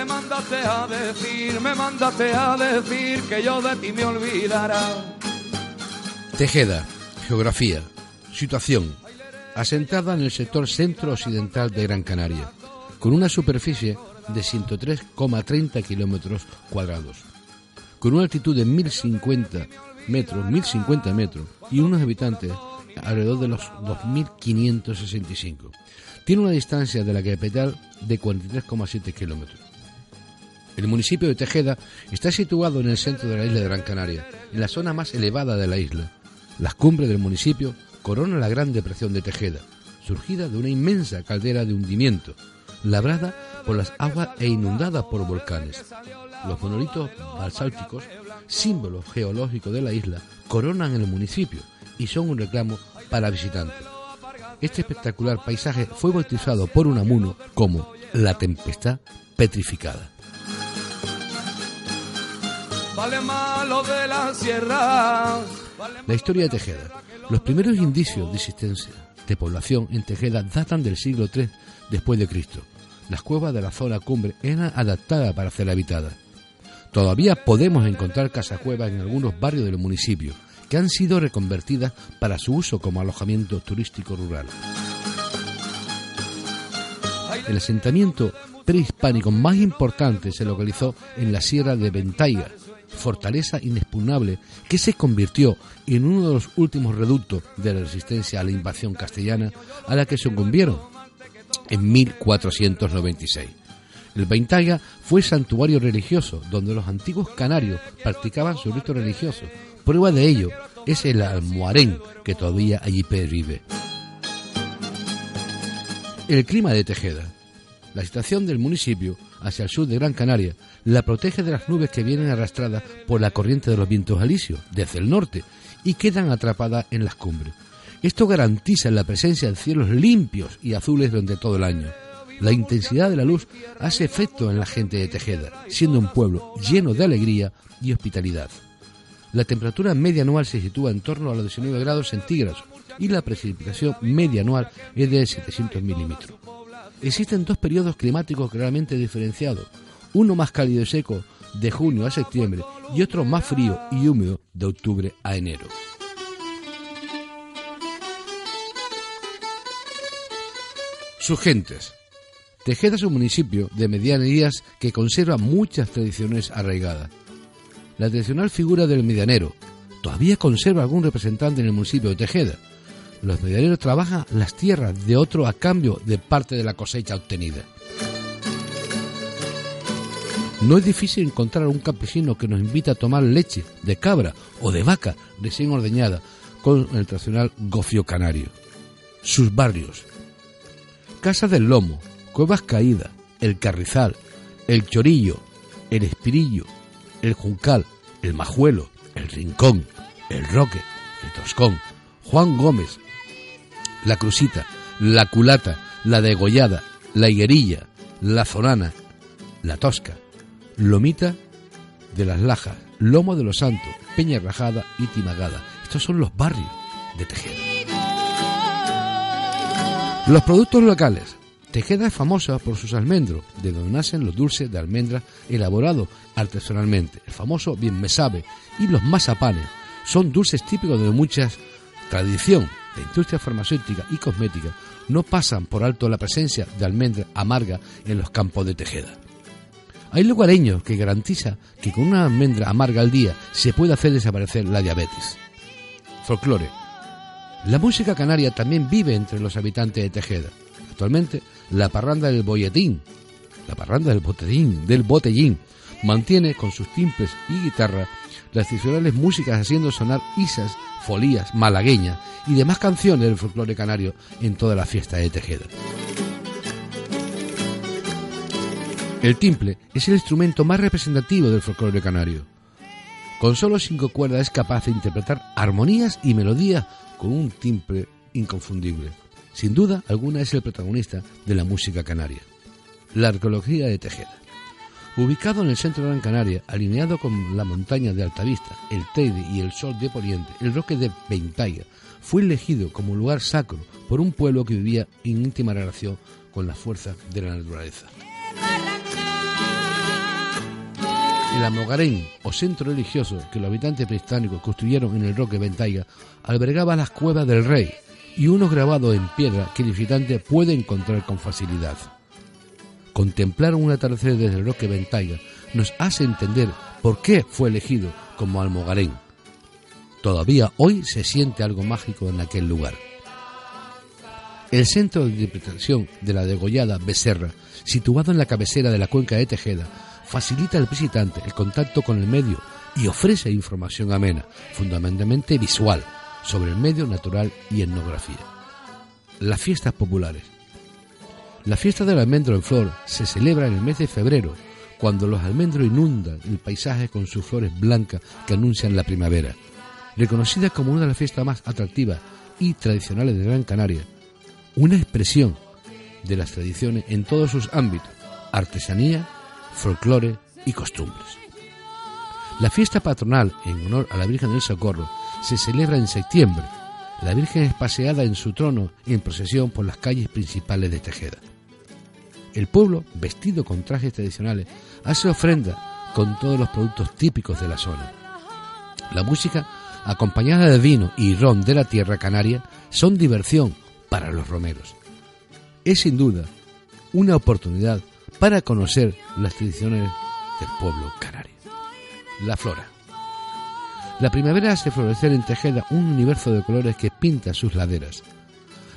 Me mandaste a decir, me mandaste a decir que yo de ti me olvidara. Tejeda, geografía, situación, asentada en el sector centro-occidental de Gran Canaria, con una superficie de 103,30 kilómetros cuadrados, con una altitud de 1050 metros, 1050 metros y unos habitantes alrededor de los 2.565. Tiene una distancia de la capital de 43,7 kilómetros. El municipio de Tejeda está situado en el centro de la isla de Gran Canaria, en la zona más elevada de la isla. Las cumbres del municipio coronan la Gran Depresión de Tejeda, surgida de una inmensa caldera de hundimiento, labrada por las aguas e inundada por volcanes. Los monolitos basálticos, símbolo geológico de la isla, coronan el municipio y son un reclamo para visitantes. Este espectacular paisaje fue bautizado por Unamuno como la tempestad petrificada. La historia de Tejeda. Los primeros indicios de existencia de población en Tejeda datan del siglo III después de Cristo. Las cuevas de la zona cumbre eran adaptadas para ser habitadas. Todavía podemos encontrar casacuevas en algunos barrios del municipio que han sido reconvertidas para su uso como alojamiento turístico rural. El asentamiento prehispánico más importante se localizó en la Sierra de Ventaiga, fortaleza inexpugnable que se convirtió en uno de los últimos reductos de la resistencia a la invasión castellana a la que sucumbieron en 1496. El fue santuario religioso donde los antiguos canarios practicaban su rito religioso. Prueba de ello es el almoharén que todavía allí pervive. El clima de Tejeda. La situación del municipio hacia el sur de Gran Canaria la protege de las nubes que vienen arrastradas por la corriente de los vientos alisios desde el norte y quedan atrapadas en las cumbres. Esto garantiza la presencia de cielos limpios y azules durante todo el año. La intensidad de la luz hace efecto en la gente de Tejeda, siendo un pueblo lleno de alegría y hospitalidad. La temperatura media anual se sitúa en torno a los 19 grados centígrados y la precipitación media anual es de 700 milímetros. Existen dos periodos climáticos claramente diferenciados, uno más cálido y seco de junio a septiembre y otro más frío y húmedo de octubre a enero. Sus gentes. Tejeda es un municipio de medianías que conserva muchas tradiciones arraigadas. La tradicional figura del medianero todavía conserva algún representante en el municipio de Tejeda. Los medianeros trabajan las tierras de otro a cambio de parte de la cosecha obtenida. No es difícil encontrar un campesino que nos invita a tomar leche de cabra o de vaca recién ordeñada con el tradicional gofio canario. Sus barrios. Casa del Lomo, Cuevas Caídas, El Carrizal, El Chorillo, El Espirillo, El Juncal, El Majuelo, El Rincón, El Roque, El Toscón, Juan Gómez, La Crusita, La Culata, La Degollada, La Higuerilla, La Zonana, La Tosca, Lomita de las Lajas, Lomo de los Santos, Peña Rajada y Timagada. Estos son los barrios de Tejeda. Los productos locales. Tejeda es famosa por sus almendros, de donde nacen los dulces de almendra elaborados artesanalmente, el famoso bien me sabe, y los mazapanes. Son dulces típicos de muchas tradición. La industria farmacéutica y cosmética no pasan por alto la presencia de almendra amarga en los campos de Tejeda. Hay lugareños que garantiza que con una almendra amarga al día se puede hacer desaparecer la diabetes. Folclore. La música canaria también vive entre los habitantes de Tejeda. Actualmente, la parranda del boyetín, la parranda del botellín, del botellín, mantiene con sus timples y guitarra las tradicionales músicas haciendo sonar isas, folías, malagueñas y demás canciones del folclore canario en toda la fiesta de Tejeda. El timple es el instrumento más representativo del folclore canario. Con solo cinco cuerdas es capaz de interpretar armonías y melodías con un timple inconfundible. Sin duda alguna es el protagonista de la música canaria. La arqueología de Tejeda. Ubicado en el centro de Gran Canaria, alineado con la montaña de Altavista, el Teide y el Sol de Poniente, el Roque de Ventaya fue elegido como lugar sacro por un pueblo que vivía en íntima relación con la fuerza de la naturaleza. El Amogarén, o centro religioso que los habitantes prehispánicos construyeron en el Roque Ventaya, albergaba las cuevas del rey y unos grabados en piedra que el visitante puede encontrar con facilidad. Contemplar un atardecer desde el Roque Ventaya nos hace entender por qué fue elegido como Almogarén. Todavía hoy se siente algo mágico en aquel lugar. El centro de interpretación de la degollada Becerra, situado en la cabecera de la cuenca de Tejeda, facilita al visitante el contacto con el medio y ofrece información amena, fundamentalmente visual, sobre el medio natural y etnografía. Las fiestas populares. La fiesta del almendro en flor se celebra en el mes de febrero, cuando los almendros inundan el paisaje con sus flores blancas que anuncian la primavera. Reconocida como una de las fiestas más atractivas y tradicionales de Gran Canaria, una expresión de las tradiciones en todos sus ámbitos, artesanía, folclore y costumbres. La fiesta patronal en honor a la Virgen del Socorro se celebra en septiembre. La Virgen es paseada en su trono en procesión por las calles principales de Tejeda. El pueblo, vestido con trajes tradicionales, hace ofrenda con todos los productos típicos de la zona. La música, acompañada de vino y ron de la tierra canaria, son diversión para los romeros. Es sin duda una oportunidad para conocer las tradiciones del pueblo canario. La flora. La primavera hace florecer en Tejeda un universo de colores que pinta sus laderas.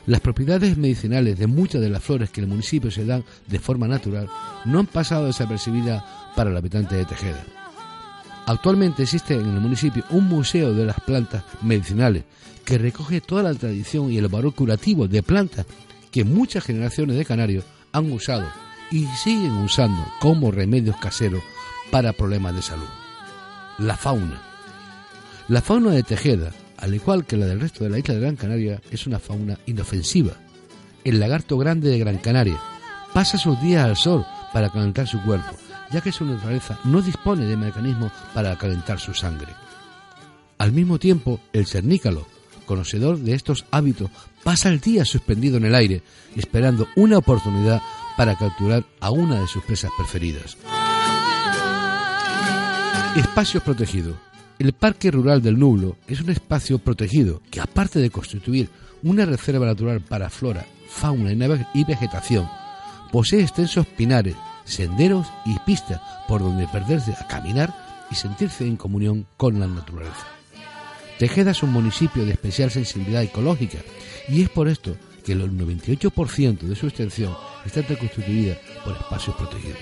Las propiedades medicinales de muchas de las flores que el municipio se dan de forma natural no han pasado desapercibidas para el habitante de Tejeda. Actualmente existe en el municipio un museo de las plantas medicinales que recoge toda la tradición y el valor curativo de plantas que muchas generaciones de canarios han usado y siguen usando como remedios caseros para problemas de salud. La fauna. La fauna de Tejeda, al igual que la del resto de la isla de Gran Canaria, es una fauna inofensiva. El lagarto grande de Gran Canaria pasa sus días al sol para calentar su cuerpo, ya que su naturaleza no dispone de mecanismos para calentar su sangre. Al mismo tiempo, el cernícalo, conocedor de estos hábitos, pasa el día suspendido en el aire, esperando una oportunidad para capturar a una de sus presas preferidas. Espacios protegidos. El Parque Rural del Nublo es un espacio protegido que, aparte de constituir una reserva natural para flora, fauna y vegetación, posee extensos pinares, senderos y pistas por donde perderse a caminar y sentirse en comunión con la naturaleza. Tejeda es un municipio de especial sensibilidad ecológica y es por esto que el 98% de su extensión está constituida por espacios protegidos.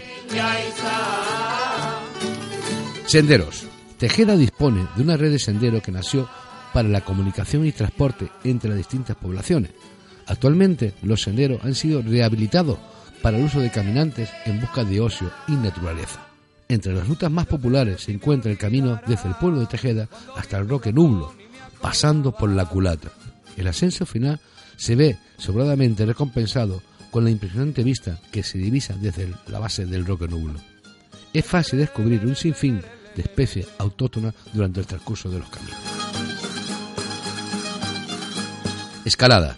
Senderos. Tejeda dispone de una red de senderos que nació para la comunicación y transporte entre las distintas poblaciones. Actualmente los senderos han sido rehabilitados para el uso de caminantes en busca de ocio y naturaleza. Entre las rutas más populares se encuentra el camino desde el pueblo de Tejeda hasta el Roque Nublo, pasando por la culata. El ascenso final se ve sobradamente recompensado con la impresionante vista que se divisa desde la base del Roque Nublo. Es fácil descubrir un sinfín de especies autóctonas durante el transcurso de los caminos. Escalada.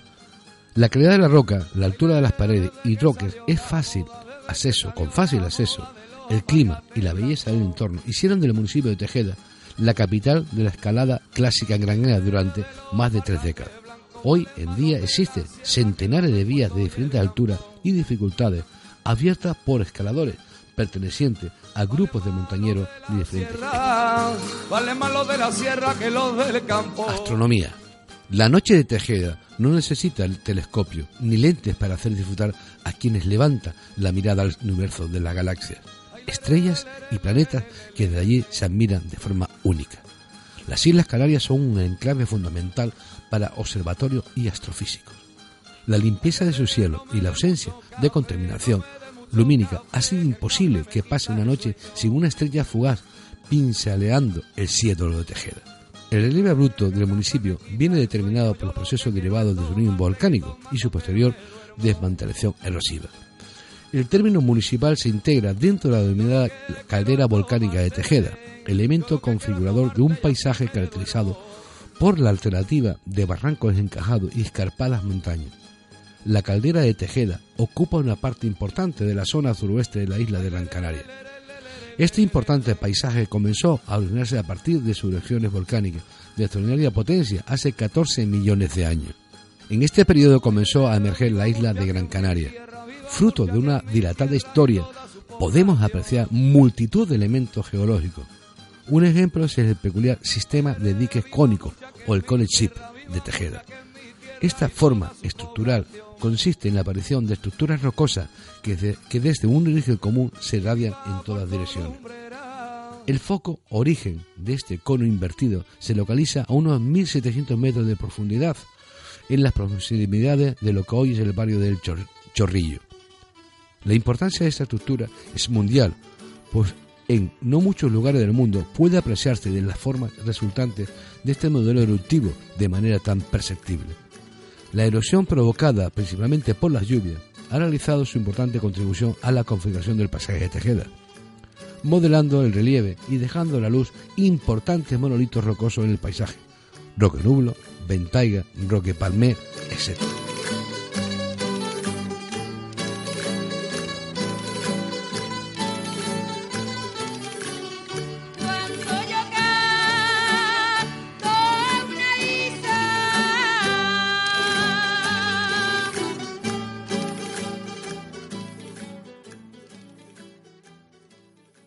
La calidad de la roca, la altura de las paredes y roques es fácil acceso, con fácil acceso. El clima y la belleza del entorno hicieron del municipio de Tejeda la capital de la escalada clásica en Granada durante más de tres décadas. Hoy en día existen centenares de vías de diferentes alturas y dificultades abiertas por escaladores pertenecientes a grupos de montañeros de diferentes Vale más lo de la sierra que lo del campo. Astronomía. La noche de Tejeda no necesita el telescopio ni lentes para hacer disfrutar a quienes levanta la mirada al universo de la galaxia, estrellas y planetas que de allí se admiran de forma única. Las Islas Canarias son un enclave fundamental para observatorios y astrofísicos. La limpieza de su cielo y la ausencia de contaminación lumínica hace imposible que pase una noche sin una estrella fugaz pinceleando el cielo de Tejeda. El relieve bruto del municipio viene determinado por los procesos derivados de su origen volcánico y su posterior desmantelación erosiva. El término municipal se integra dentro de la denominada caldera volcánica de Tejeda, elemento configurador de un paisaje caracterizado por la alternativa de barrancos encajados y escarpadas montañas. La caldera de Tejeda ocupa una parte importante de la zona suroeste de la isla de Gran Canaria este importante paisaje comenzó a originarse a partir de sus regiones volcánicas de extraordinaria potencia hace 14 millones de años. En este periodo comenzó a emerger la isla de Gran Canaria. Fruto de una dilatada historia, podemos apreciar multitud de elementos geológicos. Un ejemplo es el peculiar sistema de diques cónicos o el conic ship de Tejeda. Esta forma estructural consiste en la aparición de estructuras rocosas que, desde un origen común se irradian en todas direcciones. El foco origen de este cono invertido se localiza a unos 1.700 metros de profundidad en las proximidades de lo que hoy es el barrio del Chorrillo. La importancia de esta estructura es mundial, pues en no muchos lugares del mundo puede apreciarse de las formas resultantes de este modelo eruptivo de manera tan perceptible. La erosión provocada principalmente por las lluvias ha realizado su importante contribución a la configuración del paisaje de Tejeda, modelando el relieve y dejando a la luz importantes monolitos rocosos en el paisaje, roque nublo, ventaiga, roque palmé, etc.